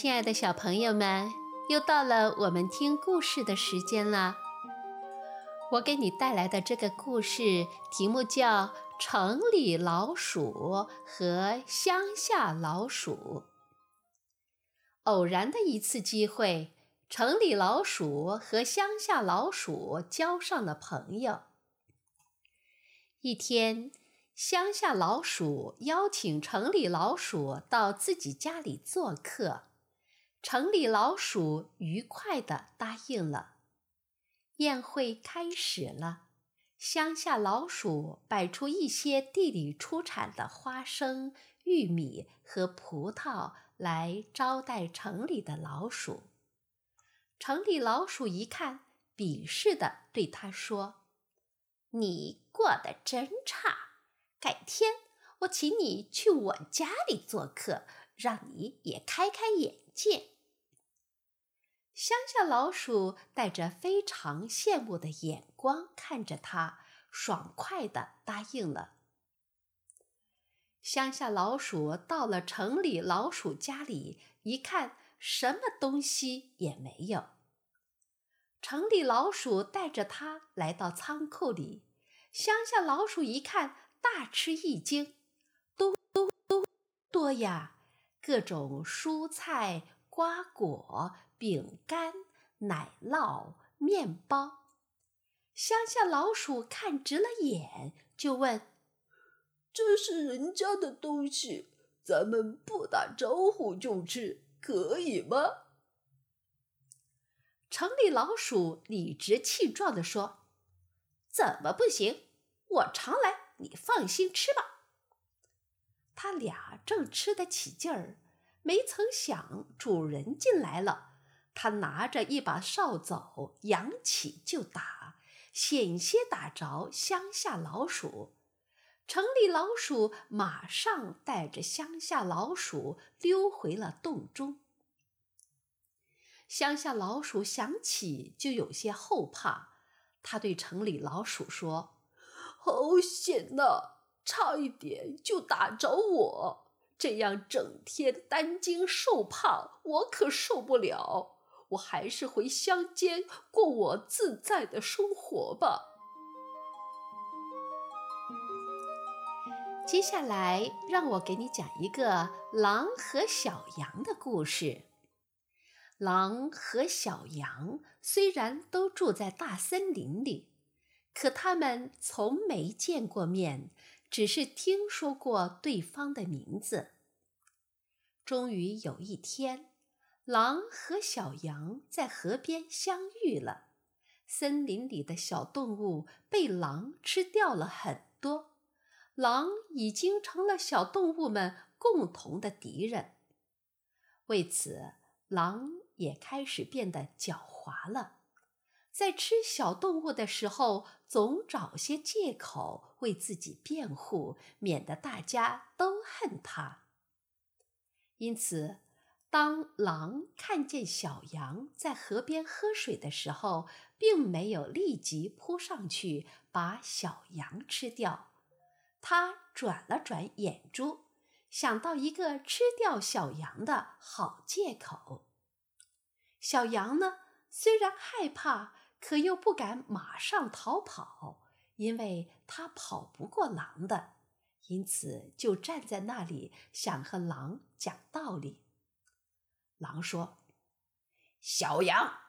亲爱的小朋友们，又到了我们听故事的时间了。我给你带来的这个故事题目叫《城里老鼠和乡下老鼠》。偶然的一次机会，城里老鼠和乡下老鼠交上了朋友。一天，乡下老鼠邀请城里老鼠到自己家里做客。城里老鼠愉快地答应了。宴会开始了，乡下老鼠摆出一些地里出产的花生、玉米和葡萄来招待城里的老鼠。城里老鼠一看，鄙视地对他说：“你过得真差，改天我请你去我家里做客，让你也开开眼界。”乡下老鼠带着非常羡慕的眼光看着他，爽快地答应了。乡下老鼠到了城里老鼠家里，一看，什么东西也没有。城里老鼠带着他来到仓库里，乡下老鼠一看，大吃一惊：“都都都多呀！各种蔬菜、瓜果。”饼干、奶酪、面包，乡下老鼠看直了眼，就问：“这是人家的东西，咱们不打招呼就吃，可以吗？”城里老鼠理直气壮地说：“怎么不行？我常来，你放心吃吧。”他俩正吃得起劲儿，没曾想主人进来了。他拿着一把扫帚，扬起就打，险些打着乡下老鼠。城里老鼠马上带着乡下老鼠溜回了洞中。乡下老鼠想起就有些后怕，他对城里老鼠说：“好险呐，差一点就打着我，这样整天担惊受怕，我可受不了。”我还是回乡间过我自在的生活吧。接下来，让我给你讲一个狼和小羊的故事。狼和小羊虽然都住在大森林里，可他们从没见过面，只是听说过对方的名字。终于有一天。狼和小羊在河边相遇了，森林里的小动物被狼吃掉了很多，狼已经成了小动物们共同的敌人。为此，狼也开始变得狡猾了，在吃小动物的时候，总找些借口为自己辩护，免得大家都恨它。因此。当狼看见小羊在河边喝水的时候，并没有立即扑上去把小羊吃掉。他转了转眼珠，想到一个吃掉小羊的好借口。小羊呢，虽然害怕，可又不敢马上逃跑，因为他跑不过狼的，因此就站在那里想和狼讲道理。狼说：“小羊，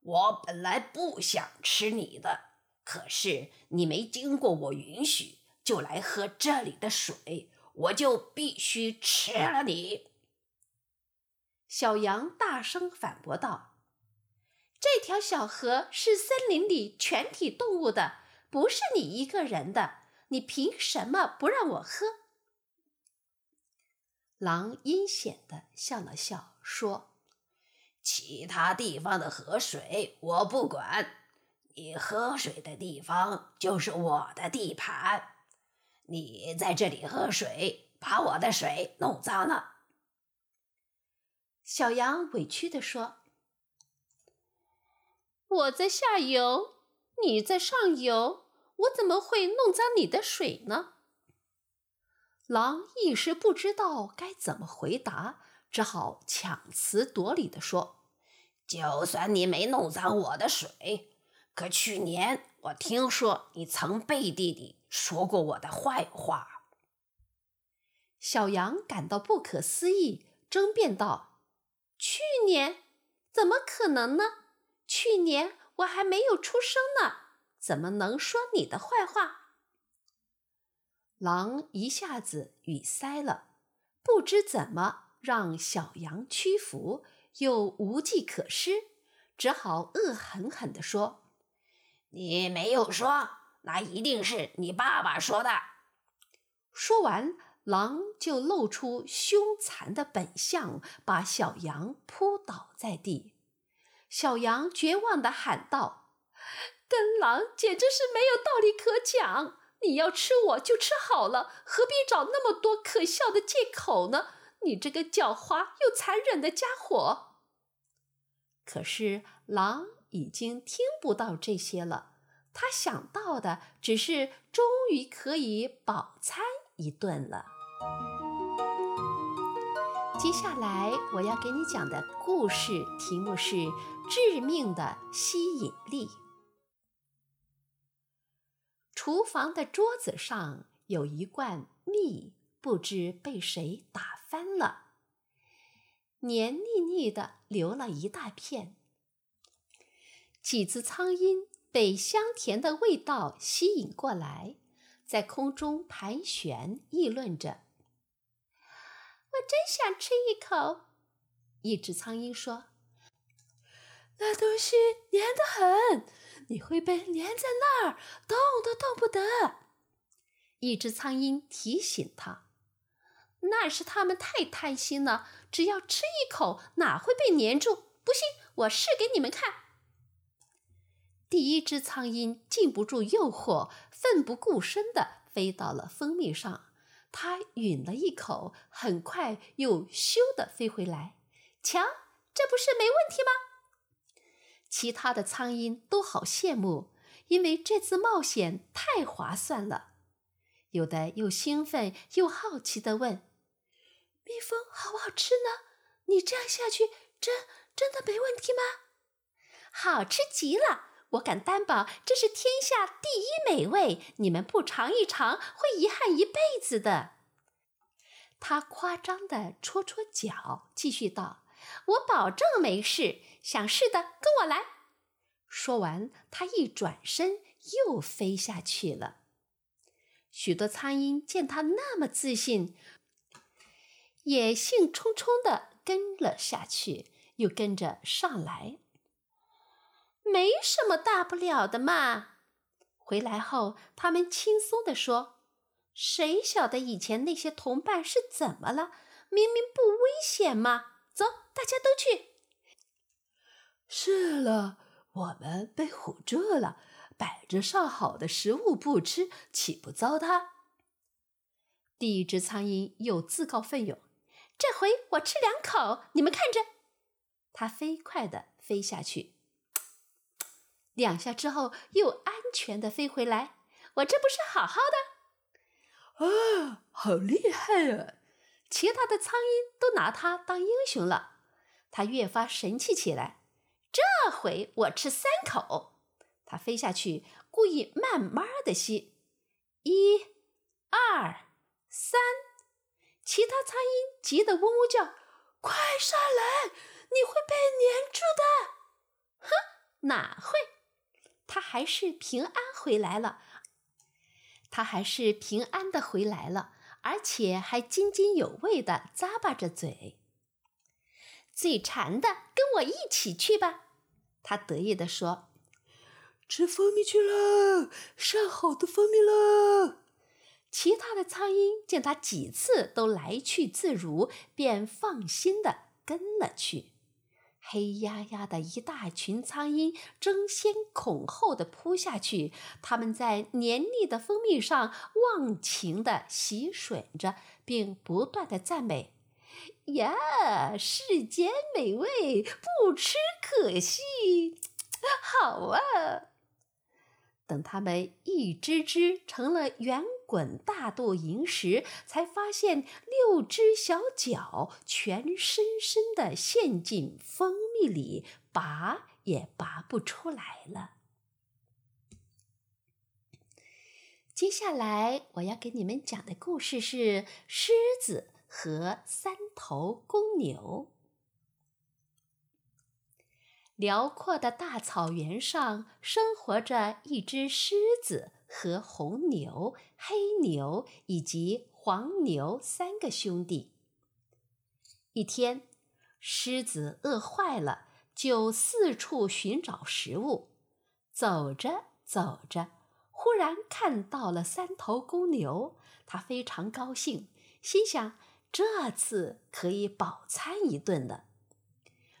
我本来不想吃你的，可是你没经过我允许就来喝这里的水，我就必须吃了你。”小羊大声反驳道：“这条小河是森林里全体动物的，不是你一个人的，你凭什么不让我喝？”狼阴险地笑了笑，说：“其他地方的河水我不管，你喝水的地方就是我的地盘。你在这里喝水，把我的水弄脏了。”小羊委屈地说：“我在下游，你在上游，我怎么会弄脏你的水呢？”狼一时不知道该怎么回答，只好强词夺理地说：“就算你没弄脏我的水，可去年我听说你曾背地里说过我的坏话。”小羊感到不可思议，争辩道：“去年怎么可能呢？去年我还没有出生呢，怎么能说你的坏话？”狼一下子语塞了，不知怎么让小羊屈服，又无计可施，只好恶狠狠地说：“你没有说，那一定是你爸爸说的。”说完，狼就露出凶残的本相，把小羊扑倒在地。小羊绝望地喊道：“跟狼简直是没有道理可讲。”你要吃我就吃好了，何必找那么多可笑的借口呢？你这个狡猾又残忍的家伙！可是狼已经听不到这些了，他想到的只是终于可以饱餐一顿了。接下来我要给你讲的故事题目是《致命的吸引力》。厨房的桌子上有一罐蜜，不知被谁打翻了，黏腻腻的，流了一大片。几只苍蝇被香甜的味道吸引过来，在空中盘旋，议论着：“真想吃一口。”一只苍蝇说：“那东西黏得很。”你会被粘在那儿，动都动不得。一只苍蝇提醒他：“那是他们太贪心了，只要吃一口，哪会被粘住？不信，我试给你们看。”第一只苍蝇禁不住诱惑，奋不顾身地飞到了蜂蜜上。它吮了一口，很快又咻地飞回来。瞧，这不是没问题吗？其他的苍蝇都好羡慕，因为这次冒险太划算了。有的又兴奋又好奇地问：“蜜蜂好不好吃呢？你这样下去，真真的没问题吗？”“好吃极了！我敢担保，这是天下第一美味。你们不尝一尝，会遗憾一辈子的。”他夸张地戳戳脚，继续道：“我保证没事。”想试的，跟我来。说完，他一转身又飞下去了。许多苍蝇见他那么自信，也兴冲冲地跟了下去，又跟着上来。没什么大不了的嘛。回来后，他们轻松地说：“谁晓得以前那些同伴是怎么了？明明不危险嘛！走，大家都去。”是了，我们被唬住了，摆着上好的食物不吃，岂不糟蹋？第一只苍蝇又自告奋勇：“这回我吃两口，你们看着。”它飞快地飞下去，两下之后又安全的飞回来。我这不是好好的？啊，好厉害啊！其他的苍蝇都拿它当英雄了。它越发神气起来。这回我吃三口，它飞下去，故意慢慢的吸，一、二、三，其他苍蝇急得嗡嗡叫：“快上来，你会被粘住的！”哼，哪会？它还是平安回来了，他还是平安的回来了，而且还津津有味的咂巴着嘴。嘴馋的，跟我一起去吧！他得意地说：“吃蜂蜜去了，上好的蜂蜜了。”其他的苍蝇见他几次都来去自如，便放心的跟了去。黑压压的一大群苍蝇争先恐后的扑下去，他们在黏腻的蜂蜜上忘情的洗吮着，并不断的赞美。呀，世间美味，不吃可惜。好啊！等它们一只只成了圆滚大肚营时，才发现六只小脚全深深地陷进蜂蜜里，拔也拔不出来了。接下来我要给你们讲的故事是狮子和三头公牛。辽阔的大草原上，生活着一只狮子和红牛、黑牛以及黄牛三个兄弟。一天，狮子饿坏了，就四处寻找食物。走着走着。忽然看到了三头公牛，他非常高兴，心想这次可以饱餐一顿了。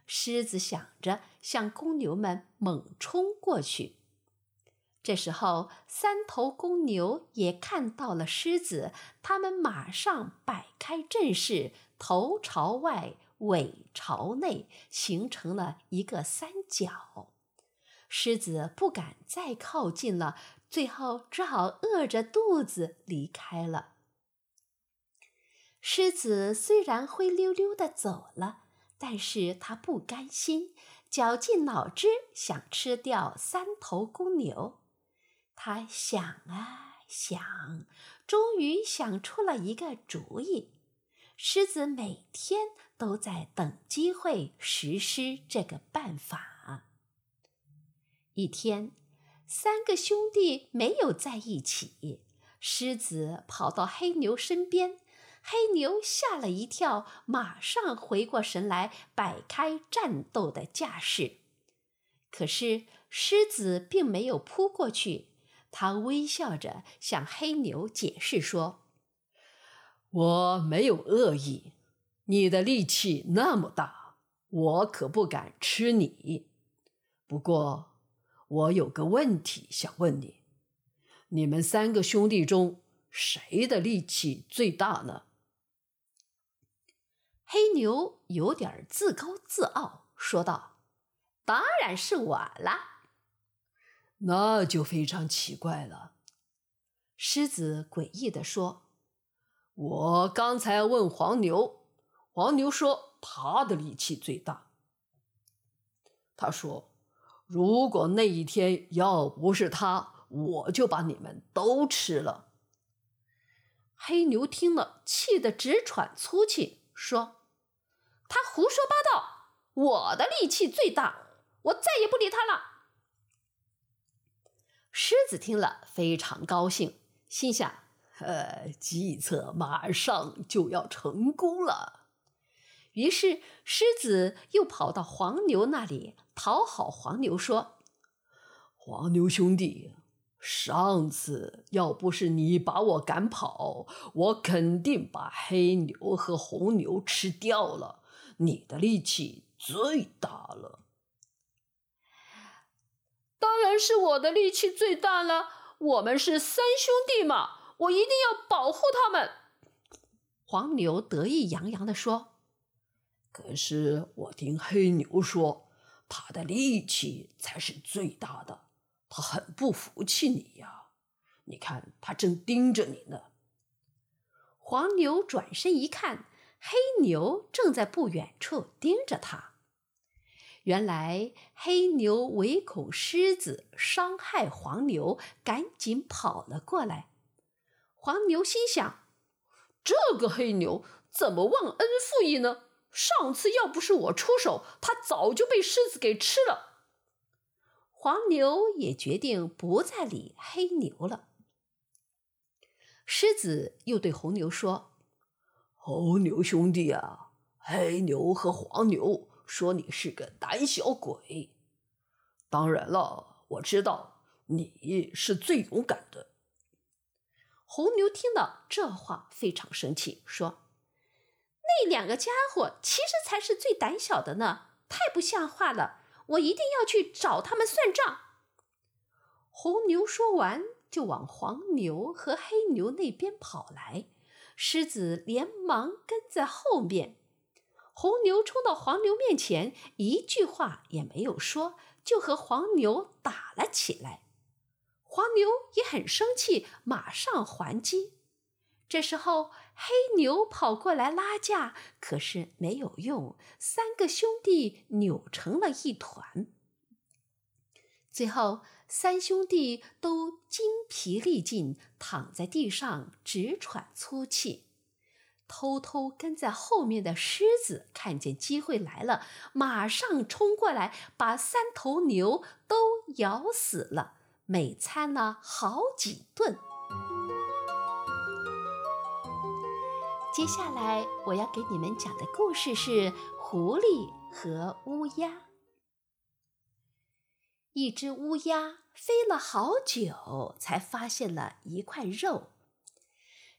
狮子想着向公牛们猛冲过去。这时候，三头公牛也看到了狮子，他们马上摆开阵势，头朝外，尾朝内，形成了一个三角。狮子不敢再靠近了。最后只好饿着肚子离开了。狮子虽然灰溜溜的走了，但是它不甘心，绞尽脑汁想吃掉三头公牛。他想啊想，终于想出了一个主意。狮子每天都在等机会实施这个办法。一天。三个兄弟没有在一起。狮子跑到黑牛身边，黑牛吓了一跳，马上回过神来，摆开战斗的架势。可是狮子并没有扑过去，他微笑着向黑牛解释说：“我没有恶意，你的力气那么大，我可不敢吃你。不过……”我有个问题想问你：你们三个兄弟中，谁的力气最大呢？黑牛有点自高自傲，说道：“当然是我啦。”那就非常奇怪了。狮子诡异地说：“我刚才问黄牛，黄牛说他的力气最大。他说。”如果那一天要不是他，我就把你们都吃了。黑牛听了，气得直喘粗气，说：“他胡说八道！我的力气最大，我再也不理他了。”狮子听了非常高兴，心想：“呃，计策马上就要成功了。”于是，狮子又跑到黄牛那里。讨好黄牛说：“黄牛兄弟，上次要不是你把我赶跑，我肯定把黑牛和红牛吃掉了。你的力气最大了。”“当然是我的力气最大了。我们是三兄弟嘛，我一定要保护他们。”黄牛得意洋洋地说。“可是我听黑牛说。”他的力气才是最大的，他很不服气你呀！你看，他正盯着你呢。黄牛转身一看，黑牛正在不远处盯着他。原来黑牛唯恐狮子伤害黄牛，赶紧跑了过来。黄牛心想：这个黑牛怎么忘恩负义呢？上次要不是我出手，他早就被狮子给吃了。黄牛也决定不再理黑牛了。狮子又对红牛说：“红牛兄弟啊，黑牛和黄牛说你是个胆小鬼。当然了，我知道你是最勇敢的。”红牛听到这话非常生气，说。那两个家伙其实才是最胆小的呢，太不像话了！我一定要去找他们算账。红牛说完，就往黄牛和黑牛那边跑来，狮子连忙跟在后面。红牛冲到黄牛面前，一句话也没有说，就和黄牛打了起来。黄牛也很生气，马上还击。这时候，黑牛跑过来拉架，可是没有用，三个兄弟扭成了一团。最后，三兄弟都精疲力尽，躺在地上直喘粗气。偷偷跟在后面的狮子看见机会来了，马上冲过来，把三头牛都咬死了。每餐了好几顿。接下来我要给你们讲的故事是狐狸和乌鸦。一只乌鸦飞了好久，才发现了一块肉，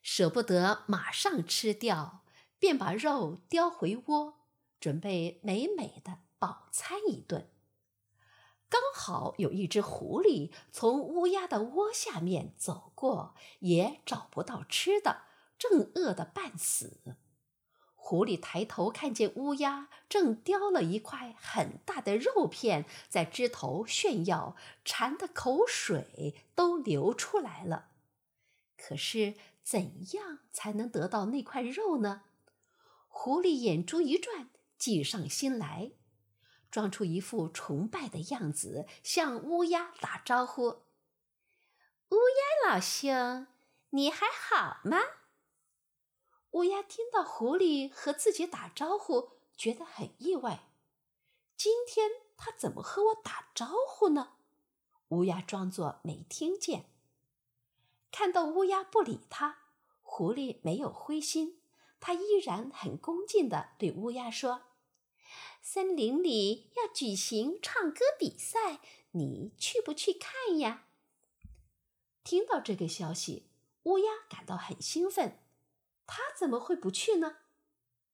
舍不得马上吃掉，便把肉叼回窝，准备美美的饱餐一顿。刚好有一只狐狸从乌鸦的窝下面走过，也找不到吃的，正饿得半死。狐狸抬头看见乌鸦正叼了一块很大的肉片在枝头炫耀，馋得口水都流出来了。可是怎样才能得到那块肉呢？狐狸眼珠一转，计上心来。装出一副崇拜的样子，向乌鸦打招呼：“乌鸦老兄，你还好吗？”乌鸦听到狐狸和自己打招呼，觉得很意外。今天他怎么和我打招呼呢？乌鸦装作没听见。看到乌鸦不理他，狐狸没有灰心，他依然很恭敬地对乌鸦说。森林里要举行唱歌比赛，你去不去看呀？听到这个消息，乌鸦感到很兴奋。他怎么会不去呢？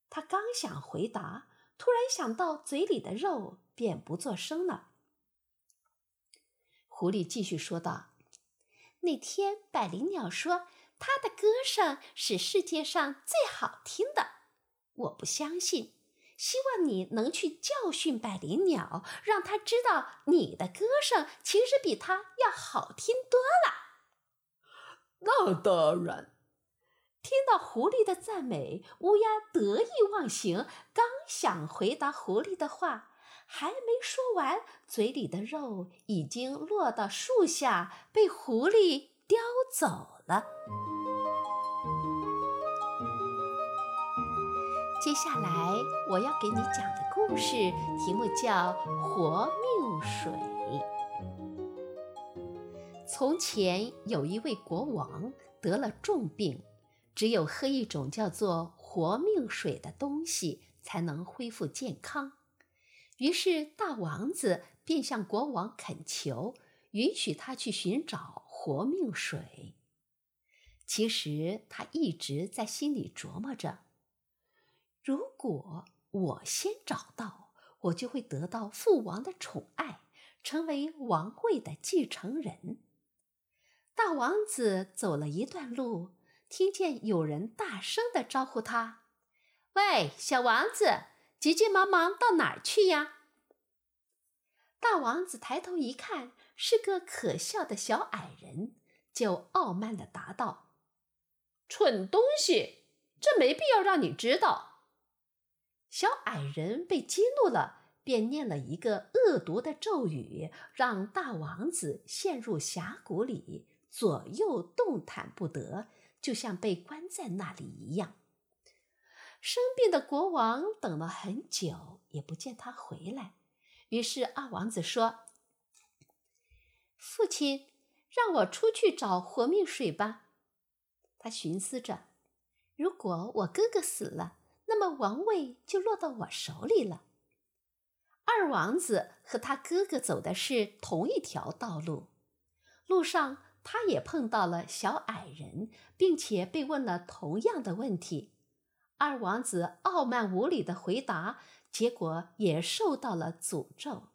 他刚想回答，突然想到嘴里的肉，便不作声了。狐狸继续说道：“那天百灵鸟说，它的歌声是世界上最好听的。我不相信。”希望你能去教训百灵鸟，让它知道你的歌声其实比它要好听多了。那当然。听到狐狸的赞美，乌鸦得意忘形，刚想回答狐狸的话，还没说完，嘴里的肉已经落到树下，被狐狸叼走了。接下来我要给你讲的故事题目叫《活命水》。从前有一位国王得了重病，只有喝一种叫做活命水的东西才能恢复健康。于是大王子便向国王恳求，允许他去寻找活命水。其实他一直在心里琢磨着。如果我先找到，我就会得到父王的宠爱，成为王位的继承人。大王子走了一段路，听见有人大声的招呼他：“喂，小王子，急急忙忙到哪儿去呀？”大王子抬头一看，是个可笑的小矮人，就傲慢的答道：“蠢东西，这没必要让你知道。”小矮人被激怒了，便念了一个恶毒的咒语，让大王子陷入峡谷里，左右动弹不得，就像被关在那里一样。生病的国王等了很久，也不见他回来。于是二王子说：“父亲，让我出去找活命水吧。”他寻思着，如果我哥哥死了。那么王位就落到我手里了。二王子和他哥哥走的是同一条道路，路上他也碰到了小矮人，并且被问了同样的问题。二王子傲慢无礼的回答，结果也受到了诅咒。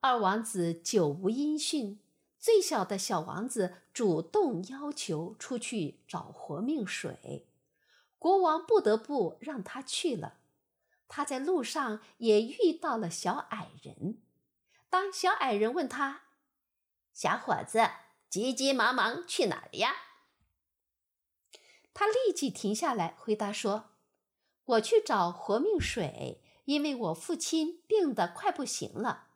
二王子久无音讯，最小的小王子主动要求出去找活命水。国王不得不让他去了。他在路上也遇到了小矮人。当小矮人问他：“小伙子，急急忙忙去哪儿呀？”他立即停下来回答说：“我去找活命水，因为我父亲病得快不行了。”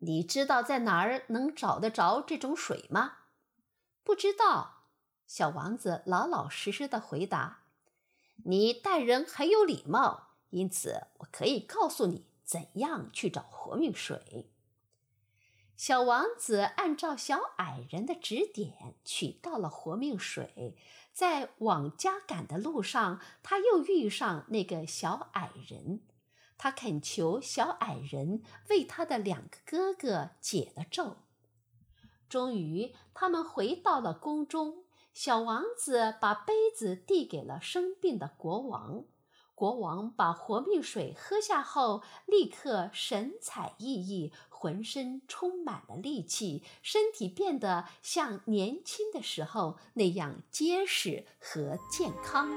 你知道在哪儿能找得着这种水吗？不知道。小王子老老实实的回答：“你待人很有礼貌，因此我可以告诉你怎样去找活命水。”小王子按照小矮人的指点取到了活命水，在往家赶的路上，他又遇上那个小矮人，他恳求小矮人为他的两个哥哥解了咒。终于，他们回到了宫中，小王子把杯子递给了生病的国王。国王把活命水喝下后，立刻神采奕奕，浑身充满了力气，身体变得像年轻的时候那样结实和健康。